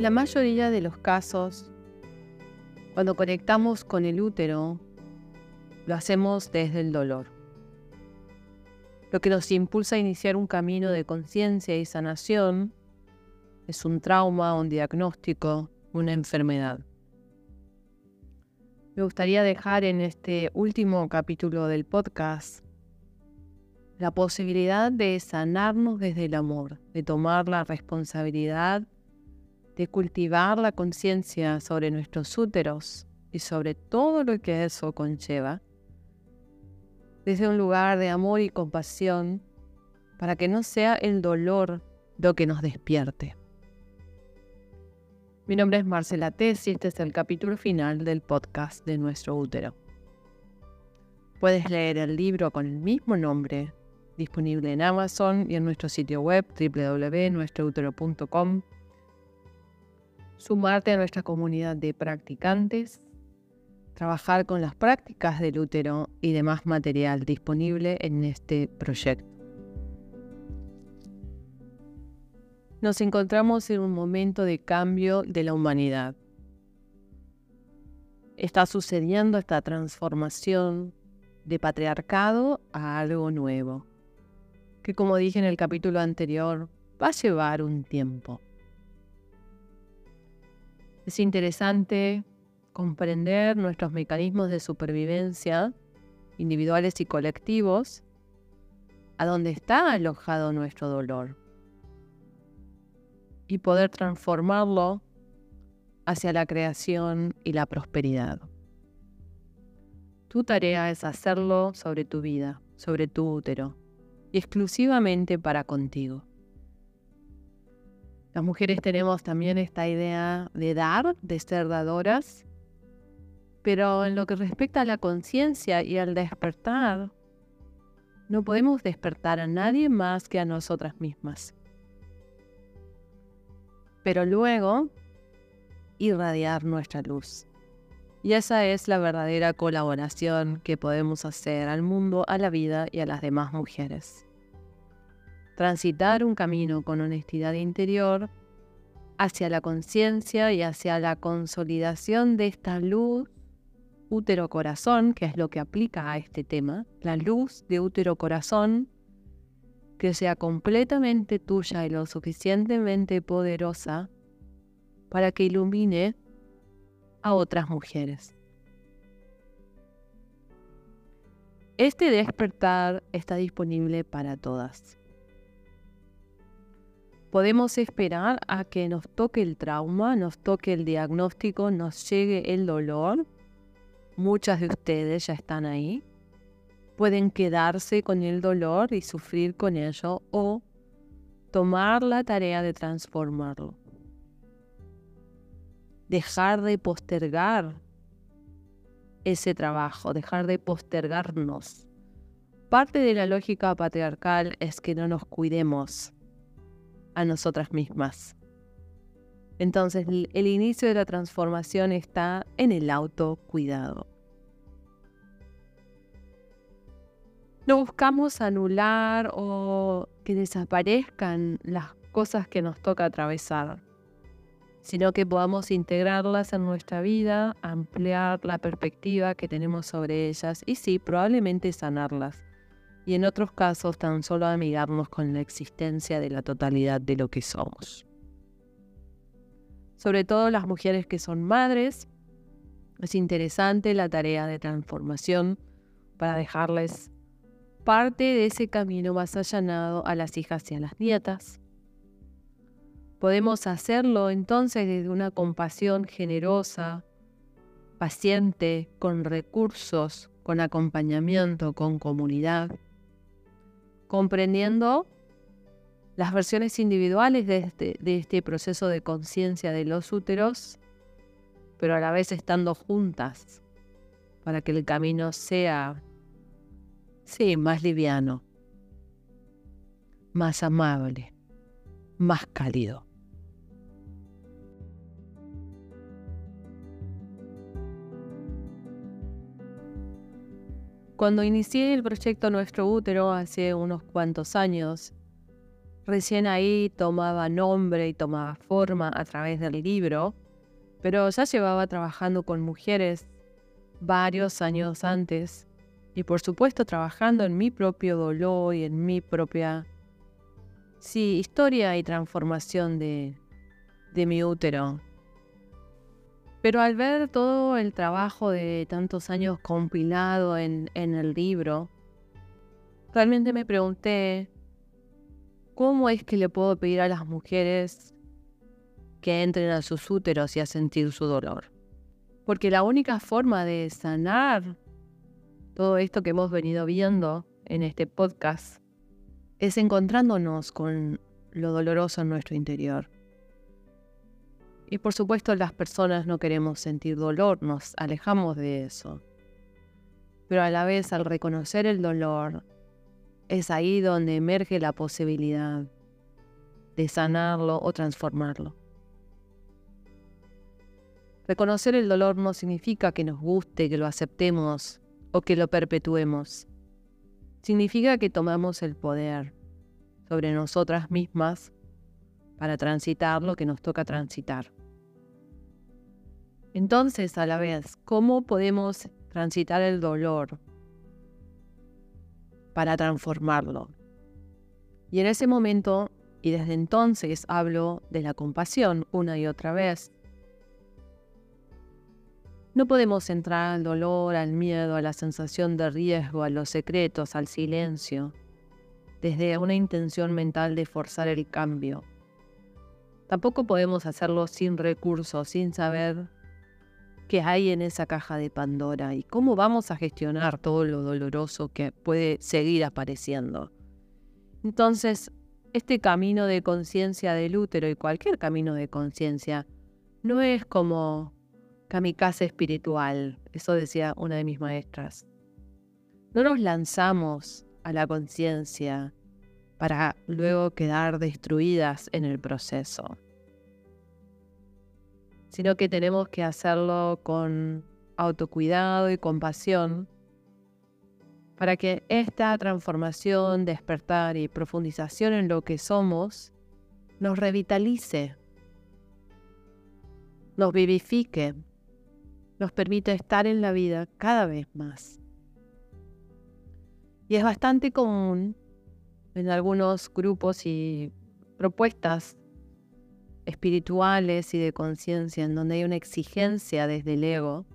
La mayoría de los casos, cuando conectamos con el útero, lo hacemos desde el dolor, lo que nos impulsa a iniciar un camino de conciencia y sanación es un trauma, un diagnóstico, una enfermedad. Me gustaría dejar en este último capítulo del podcast la posibilidad de sanarnos desde el amor, de tomar la responsabilidad de cultivar la conciencia sobre nuestros úteros y sobre todo lo que eso conlleva, desde un lugar de amor y compasión, para que no sea el dolor lo que nos despierte. Mi nombre es Marcela Tess y este es el capítulo final del podcast de Nuestro Útero. Puedes leer el libro con el mismo nombre, disponible en Amazon y en nuestro sitio web www.nuestroutero.com. Sumarte a nuestra comunidad de practicantes, trabajar con las prácticas del útero y demás material disponible en este proyecto. nos encontramos en un momento de cambio de la humanidad. Está sucediendo esta transformación de patriarcado a algo nuevo, que como dije en el capítulo anterior, va a llevar un tiempo. Es interesante comprender nuestros mecanismos de supervivencia individuales y colectivos, a dónde está alojado nuestro dolor y poder transformarlo hacia la creación y la prosperidad. Tu tarea es hacerlo sobre tu vida, sobre tu útero, y exclusivamente para contigo. Las mujeres tenemos también esta idea de dar, de ser dadoras, pero en lo que respecta a la conciencia y al despertar, no podemos despertar a nadie más que a nosotras mismas pero luego irradiar nuestra luz. Y esa es la verdadera colaboración que podemos hacer al mundo, a la vida y a las demás mujeres. Transitar un camino con honestidad interior hacia la conciencia y hacia la consolidación de esta luz útero-corazón, que es lo que aplica a este tema, la luz de útero-corazón que sea completamente tuya y lo suficientemente poderosa para que ilumine a otras mujeres. Este despertar está disponible para todas. Podemos esperar a que nos toque el trauma, nos toque el diagnóstico, nos llegue el dolor. Muchas de ustedes ya están ahí pueden quedarse con el dolor y sufrir con ello o tomar la tarea de transformarlo. Dejar de postergar ese trabajo, dejar de postergarnos. Parte de la lógica patriarcal es que no nos cuidemos a nosotras mismas. Entonces el inicio de la transformación está en el autocuidado. no buscamos anular o que desaparezcan las cosas que nos toca atravesar, sino que podamos integrarlas en nuestra vida, ampliar la perspectiva que tenemos sobre ellas y sí, probablemente sanarlas. Y en otros casos tan solo amigarnos con la existencia de la totalidad de lo que somos. Sobre todo las mujeres que son madres, es interesante la tarea de transformación para dejarles parte de ese camino más allanado a las hijas y a las nietas. Podemos hacerlo entonces desde una compasión generosa, paciente, con recursos, con acompañamiento, con comunidad, comprendiendo las versiones individuales de este, de este proceso de conciencia de los úteros, pero a la vez estando juntas para que el camino sea Sí, más liviano, más amable, más cálido. Cuando inicié el proyecto Nuestro Útero hace unos cuantos años, recién ahí tomaba nombre y tomaba forma a través del libro, pero ya llevaba trabajando con mujeres varios años antes y por supuesto trabajando en mi propio dolor y en mi propia sí, historia y transformación de, de mi útero. Pero al ver todo el trabajo de tantos años compilado en, el libro, realmente me pregunté, ¿cómo es que le puedo pedir a las mujeres que entren a sus úteros y a sentir su dolor? Porque la única forma de sanar todo esto que hemos venido viendo en este podcast es encontrándonos con lo doloroso en nuestro interior. Y por supuesto las personas no queremos sentir dolor, nos alejamos de eso. Pero a la vez al reconocer el dolor, es ahí donde emerge la posibilidad de sanarlo o transformarlo. Reconocer el dolor no significa que nos guste, que lo aceptemos o que lo perpetuemos. Significa que tomamos el poder sobre nosotras mismas para transitar lo que nos toca transitar. Entonces, a la vez, ¿cómo podemos transitar el dolor para transformarlo? Y en ese momento, y desde entonces, hablo de la compasión una y otra vez. No podemos entrar al dolor, al miedo, a la sensación de riesgo, a los secretos, al silencio, desde una intención mental de forzar el cambio. Tampoco podemos hacerlo sin recursos, sin saber qué hay en esa caja de Pandora y cómo vamos a gestionar todo lo doloroso que puede seguir apareciendo. Entonces, este camino de conciencia del útero y cualquier camino de conciencia no es como kamikaze espiritual, eso decía una de mis maestras. No nos lanzamos a la conciencia para luego quedar destruidas en el proceso sino que tenemos que hacerlo con autocuidado y compasión para que esta transformación, despertar y profundización en lo que somos nos revitalice, nos vivifique, nos permita estar en la vida cada vez más. Y es bastante común en algunos grupos y propuestas espirituales y de conciencia, en donde hay una exigencia desde el ego,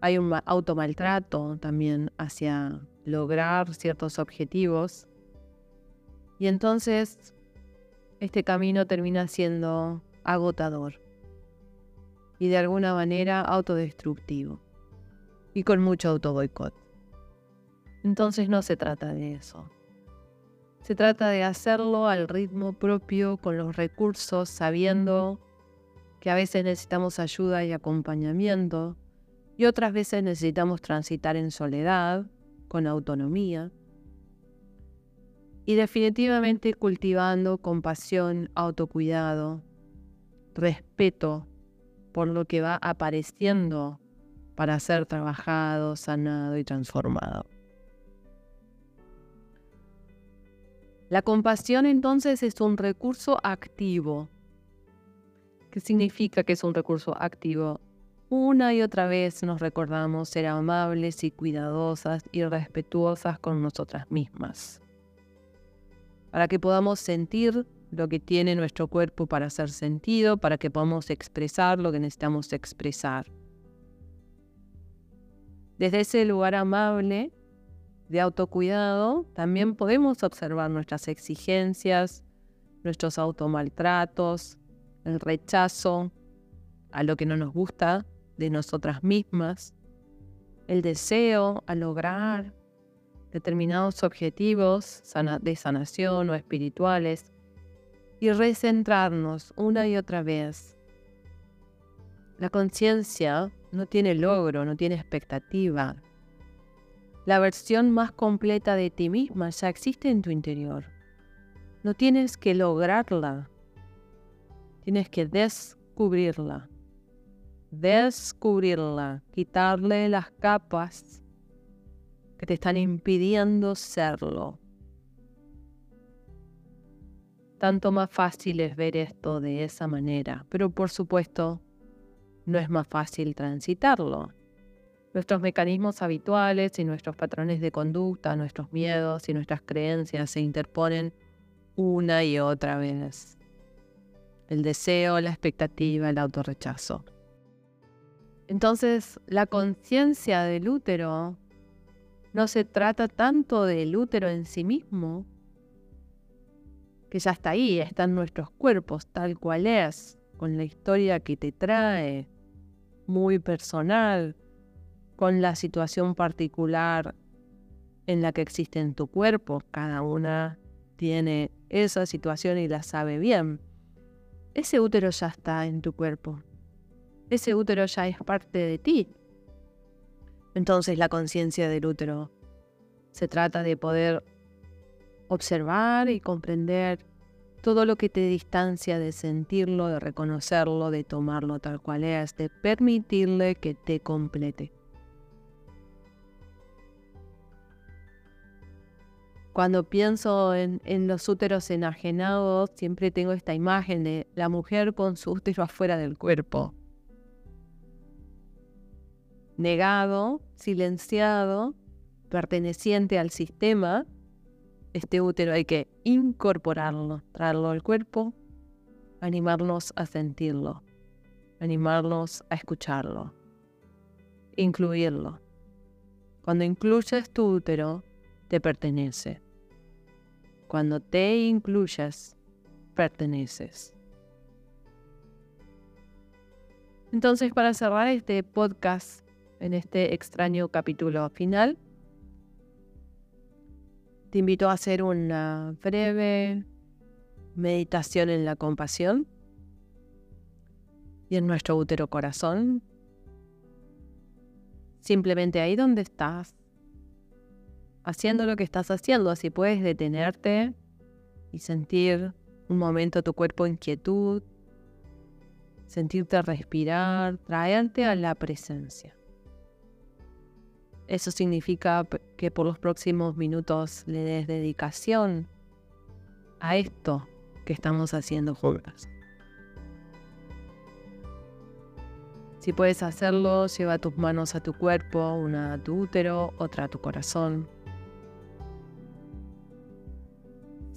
hay un automaltrato también hacia lograr ciertos objetivos. Y entonces este camino termina siendo agotador y de alguna manera autodestructivo y con mucho autoboicot. Entonces no se trata de eso. Se trata de hacerlo al ritmo propio, con los recursos, sabiendo que a veces necesitamos ayuda y acompañamiento y otras veces necesitamos transitar en soledad, con autonomía. Y definitivamente cultivando compasión, autocuidado, respeto por lo que va apareciendo para ser trabajado, sanado y transformado. La compasión entonces es un recurso activo. ¿Qué significa que es un recurso activo? Una y otra vez nos recordamos ser amables y cuidadosas y respetuosas con nosotras mismas. Para que podamos sentir lo que tiene nuestro cuerpo para ser sentido, para que podamos expresar lo que necesitamos expresar. Desde ese lugar amable de autocuidado, también podemos observar nuestras exigencias, nuestros automaltratos, el rechazo a lo que no nos gusta de nosotras mismas, el deseo a lograr determinados objetivos de sanación o espirituales y recentrarnos una y otra vez. La conciencia no tiene logro, no tiene expectativa, la versión más completa de ti misma ya existe en tu interior. No tienes que lograrla. Tienes que descubrirla. Descubrirla. Quitarle las capas que te están impidiendo serlo. tanto más fácil es ver esto de esa manera. Pero por supuesto, no es más fácil transitarlo. Nuestros mecanismos habituales y nuestros patrones de conducta, nuestros miedos y nuestras creencias se interponen una y otra vez. El deseo, la expectativa, el autorrechazo. Entonces, la conciencia del útero no se trata tanto del útero en sí mismo, que ya está ahí, está en nuestros cuerpos tal cual es, con la historia que te trae, muy personal, con la situación particular en la que existe en tu cuerpo. Cada una tiene esa situación y la sabe bien. Ese útero ya está en tu cuerpo. Ese útero ya es parte de ti. Entonces la conciencia del útero se trata de poder observar y comprender todo lo que te distancia de sentirlo, de reconocerlo, de tomarlo tal cual es, de permitirle que te complete. Cuando pienso en, los úteros enajenados, siempre tengo esta imagen de la mujer con su útero afuera del cuerpo. Negado, silenciado, perteneciente al sistema, este útero hay que incorporarlo, traerlo al cuerpo, animarnos a sentirlo, animarnos a escucharlo, incluirlo. Cuando incluyes tu útero, te pertenece. Cuando te incluyes, perteneces. Entonces, para cerrar este podcast en este extraño capítulo final, te invito a hacer una breve meditación en la compasión y en nuestro útero corazón. Simplemente ahí donde estás, haciendo lo que estás haciendo, así puedes detenerte y sentir un momento tu cuerpo en quietud, sentirte respirar, traerte a la presencia. Eso significa que por los próximos minutos le des dedicación a esto que estamos haciendo juntas. Si puedes hacerlo, lleva tus manos a tu cuerpo, una a tu útero, otra a tu corazón.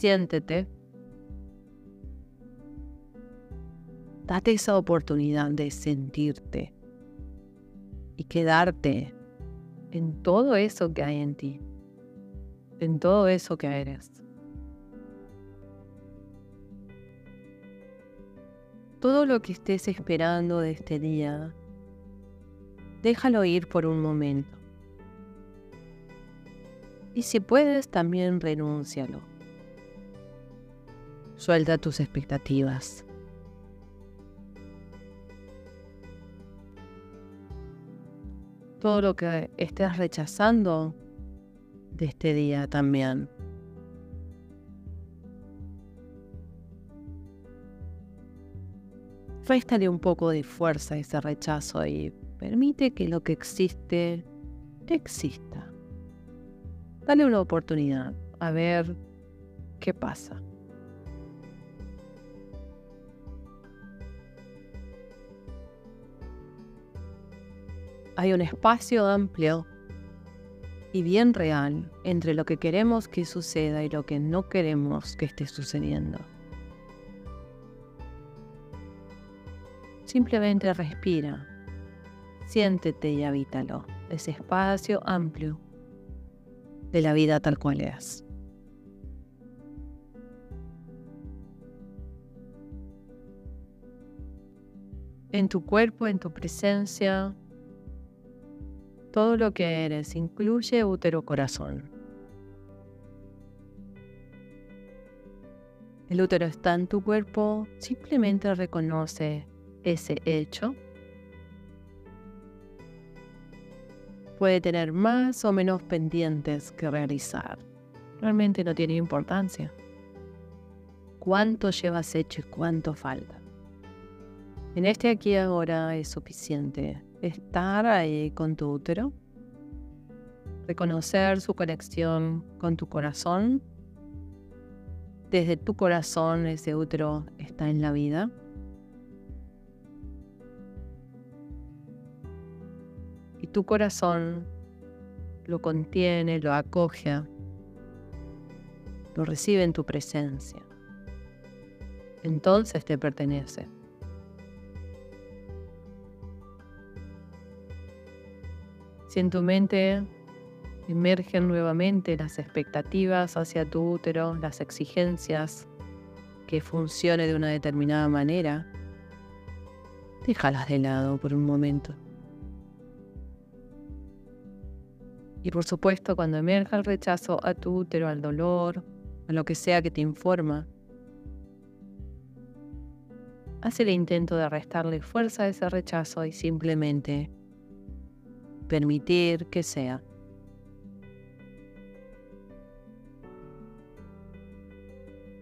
Siéntete. Date esa oportunidad de sentirte y quedarte en todo eso que hay en ti, en todo eso que eres. Todo lo que estés esperando de este día, déjalo ir por un momento. Y si puedes, también renúncialo. Suelta tus expectativas. todo lo que estés rechazando de este día también. Réstale un poco de fuerza a ese rechazo y permite que lo que existe exista. Dale una oportunidad a ver qué pasa. Hay un espacio amplio y bien real entre lo que queremos que suceda y lo que no queremos que esté sucediendo. Simplemente respira, siéntete y habítalo, ese espacio amplio de la vida tal cual es. En tu cuerpo, en tu presencia, todo lo que eres, incluye útero corazón. El útero está en tu cuerpo, simplemente reconoce ese hecho. Puede tener más o menos pendientes que realizar. Realmente no tiene importancia. ¿Cuánto llevas hecho y cuánto falta? En este aquí ahora es suficiente estar ahí con tu útero, reconocer su conexión con tu corazón desde tu corazón ese útero está en la vida. Y tu corazón lo contiene, lo acoge, lo recibe en tu presencia. Entonces te pertenece. Si en tu mente emergen nuevamente las expectativas hacia tu útero, las exigencias, que funcione de una determinada manera, déjalas de lado por un momento. Y por supuesto, cuando emerja el rechazo a tu útero, al dolor, a lo que sea que te informa, haz el intento de restarle fuerza a ese rechazo y simplemente permitir que sea.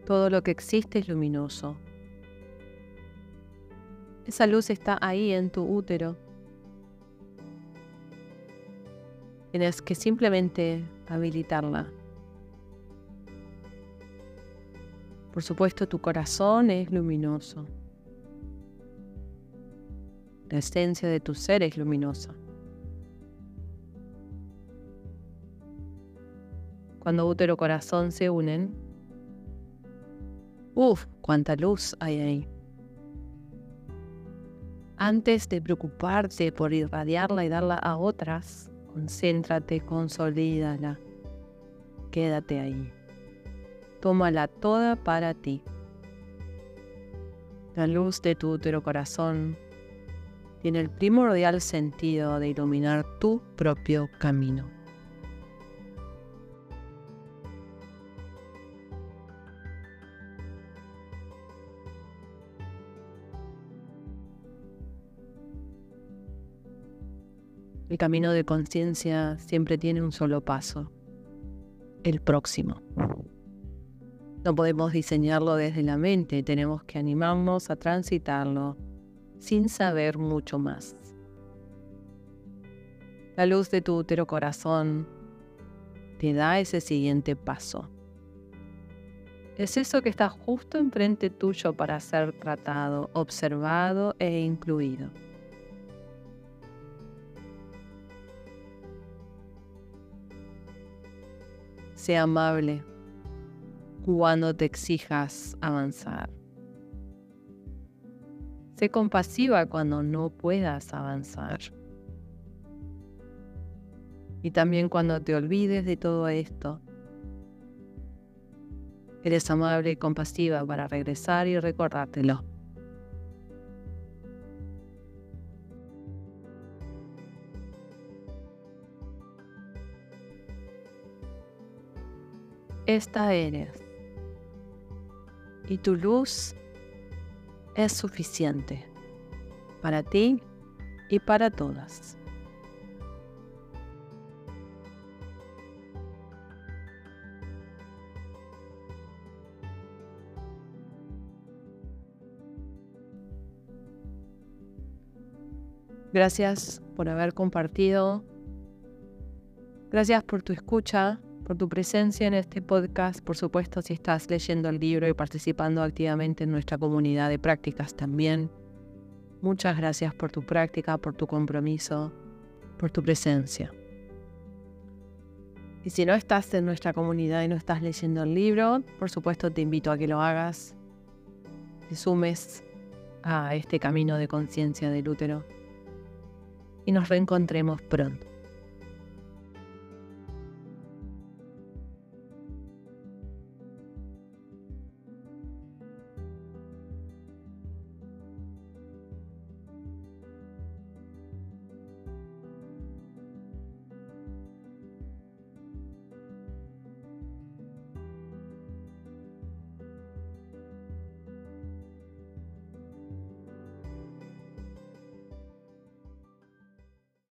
Todo lo que existe es luminoso. Esa luz está ahí en tu útero. Tienes que simplemente habilitarla. Por supuesto, tu corazón es luminoso. La esencia de tu ser es luminosa. Cuando útero corazón se unen, uff, cuánta luz hay ahí. Antes de preocuparte por irradiarla y darla a otras, concéntrate, consolídala. Quédate ahí. Tómala toda para ti. La luz de tu útero corazón tiene el primordial sentido de iluminar tu propio camino. El camino de conciencia siempre tiene un solo paso, el próximo. No podemos diseñarlo desde la mente, tenemos que animarnos a transitarlo sin saber mucho más. La luz de tu útero corazón te da ese siguiente paso. Es eso que está justo enfrente tuyo para ser tratado, observado e incluido. Sea amable cuando te exijas avanzar. Sé compasiva cuando no puedas avanzar. Y también cuando te olvides de todo esto. Eres amable y compasiva para regresar y recordártelo. Esta eres. Y tu luz es suficiente para ti y para todas. Gracias por haber compartido. Gracias por tu escucha por tu presencia en este podcast, por supuesto si estás leyendo el libro y participando activamente en nuestra comunidad de prácticas también. Muchas gracias por tu práctica, por tu compromiso, por tu presencia. Y si no estás en nuestra comunidad y no estás leyendo el libro, por supuesto te invito a que lo hagas, te sumes a este camino de conciencia del útero y nos reencontremos pronto.